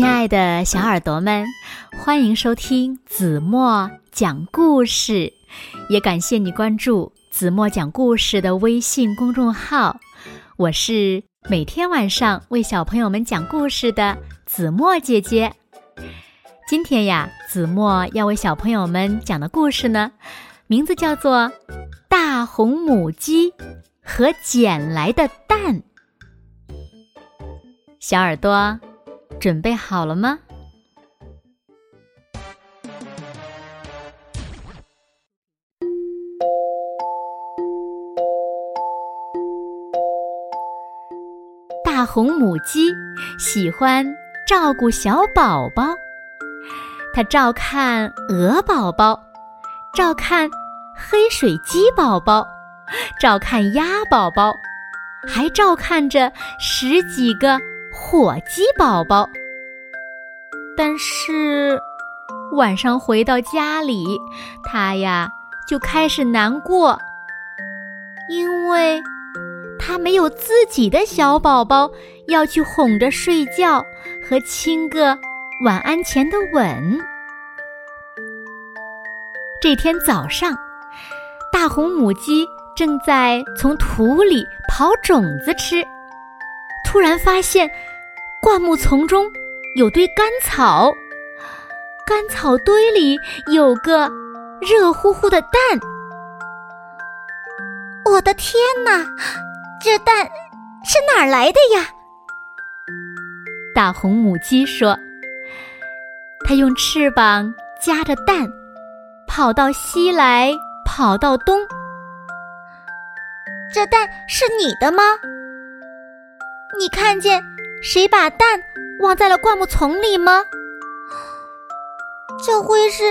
亲爱的小耳朵们，欢迎收听子墨讲故事，也感谢你关注子墨讲故事的微信公众号。我是每天晚上为小朋友们讲故事的子墨姐姐。今天呀，子墨要为小朋友们讲的故事呢，名字叫做《大红母鸡和捡来的蛋》。小耳朵。准备好了吗？大红母鸡喜欢照顾小宝宝，它照看鹅宝宝，照看黑水鸡宝宝，照看鸭宝宝，还照看着十几个。火鸡宝宝，但是晚上回到家里，他呀就开始难过，因为他没有自己的小宝宝要去哄着睡觉和亲个晚安前的吻。这天早上，大红母鸡正在从土里刨种子吃。突然发现，灌木丛中有堆干草，干草堆里有个热乎乎的蛋。我的天哪，这蛋是哪儿来的呀？大红母鸡说：“它用翅膀夹着蛋，跑到西来，跑到东。这蛋是你的吗？”你看见谁把蛋忘在了灌木丛里吗？这会是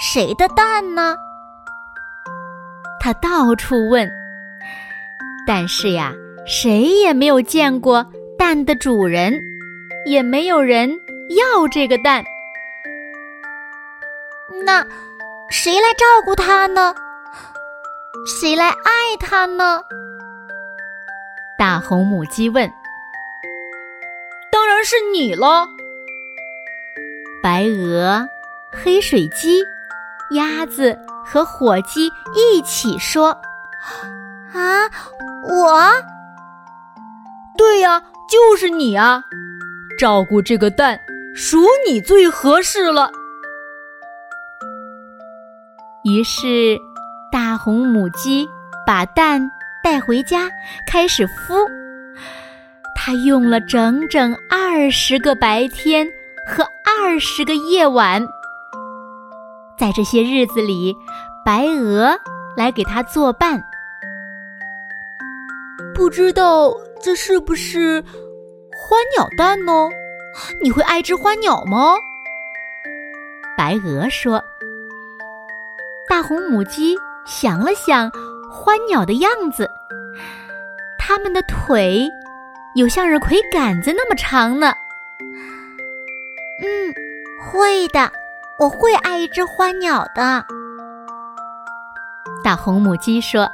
谁的蛋呢？他到处问，但是呀，谁也没有见过蛋的主人，也没有人要这个蛋。那谁来照顾它呢？谁来爱它呢？大红母鸡问。是你了，白鹅、黑水鸡、鸭子和火鸡一起说：“啊，我，对呀，就是你啊！照顾这个蛋，属你最合适了。”于是，大红母鸡把蛋带回家，开始孵。他用了整整二十个白天和二十个夜晚，在这些日子里，白鹅来给他作伴。不知道这是不是花鸟蛋呢？你会爱只花鸟吗？白鹅说。大红母鸡想了想，花鸟的样子，它们的腿。有向日葵杆子那么长呢。嗯，会的，我会爱一只花鸟的。大红母鸡说：“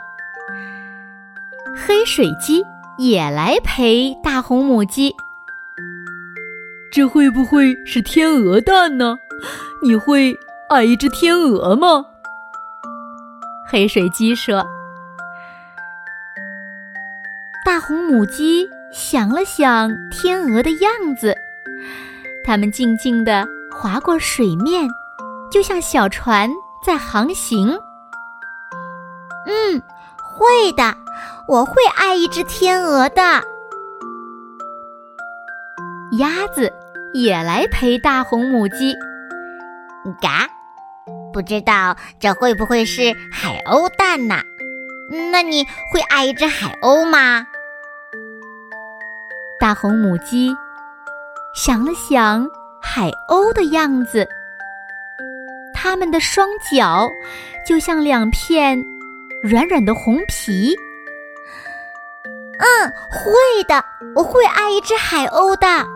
黑水鸡也来陪大红母鸡。这会不会是天鹅蛋呢？你会爱一只天鹅吗？”黑水鸡说：“大红母鸡。”想了想天鹅的样子，它们静静地划过水面，就像小船在航行。嗯，会的，我会爱一只天鹅的。鸭子也来陪大红母鸡。嘎，不知道这会不会是海鸥蛋呢？那你会爱一只海鸥吗？大红母鸡想了想海鸥的样子，它们的双脚就像两片软软的红皮。嗯，会的，我会爱一只海鸥的。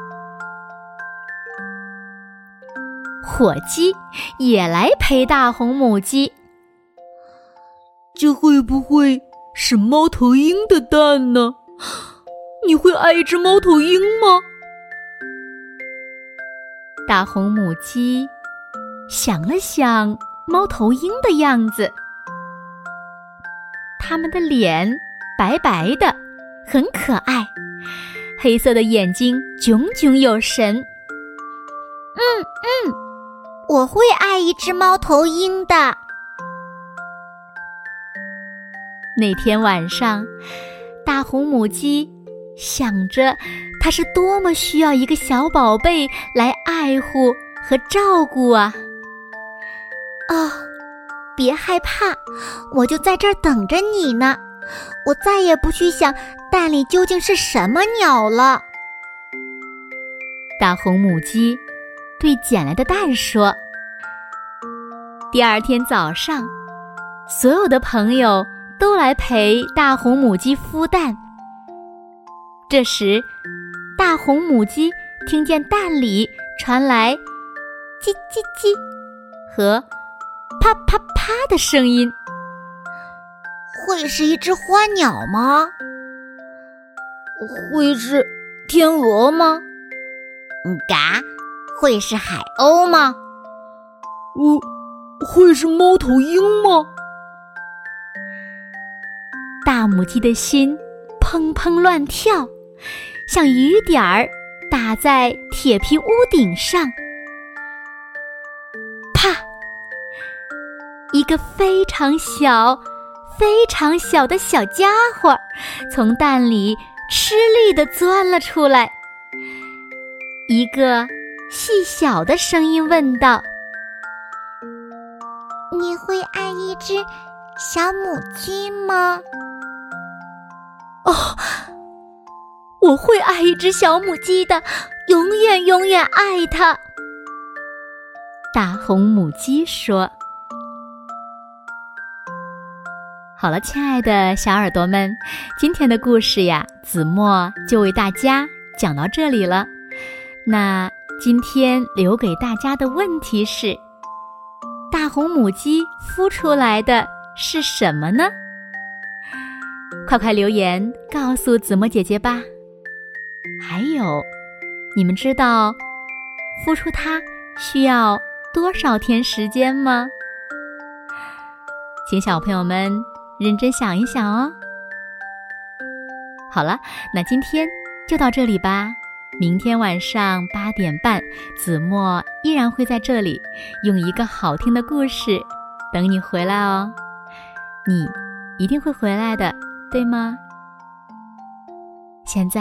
火鸡也来陪大红母鸡，这会不会是猫头鹰的蛋呢？你会爱一只猫头鹰吗？大红母鸡想了想猫头鹰的样子，它们的脸白白的，很可爱，黑色的眼睛炯炯有神。嗯嗯，我会爱一只猫头鹰的。那天晚上，大红母鸡想着，它是多么需要一个小宝贝来爱护和照顾啊！哦，别害怕，我就在这儿等着你呢。我再也不去想蛋里究竟是什么鸟了。大红母鸡对捡来的蛋说：“第二天早上，所有的朋友。”都来陪大红母鸡孵蛋。这时，大红母鸡听见蛋里传来“叽叽叽”和“啪啪啪”的声音，会是一只花鸟吗？会是天鹅吗？嘎，会是海鸥吗？呜，会是猫头鹰吗？大母鸡的心砰砰乱跳，像雨点儿打在铁皮屋顶上。啪！一个非常小、非常小的小家伙从蛋里吃力地钻了出来。一个细小的声音问道：“你会爱一只小母鸡吗？”哦，我会爱一只小母鸡的，永远永远爱它。大红母鸡说：“好了，亲爱的小耳朵们，今天的故事呀，子墨就为大家讲到这里了。那今天留给大家的问题是：大红母鸡孵出来的是什么呢？”快快留言告诉子墨姐姐吧！还有，你们知道孵出它需要多少天时间吗？请小朋友们认真想一想哦。好了，那今天就到这里吧。明天晚上八点半，子墨依然会在这里，用一个好听的故事等你回来哦。你一定会回来的。对吗？现在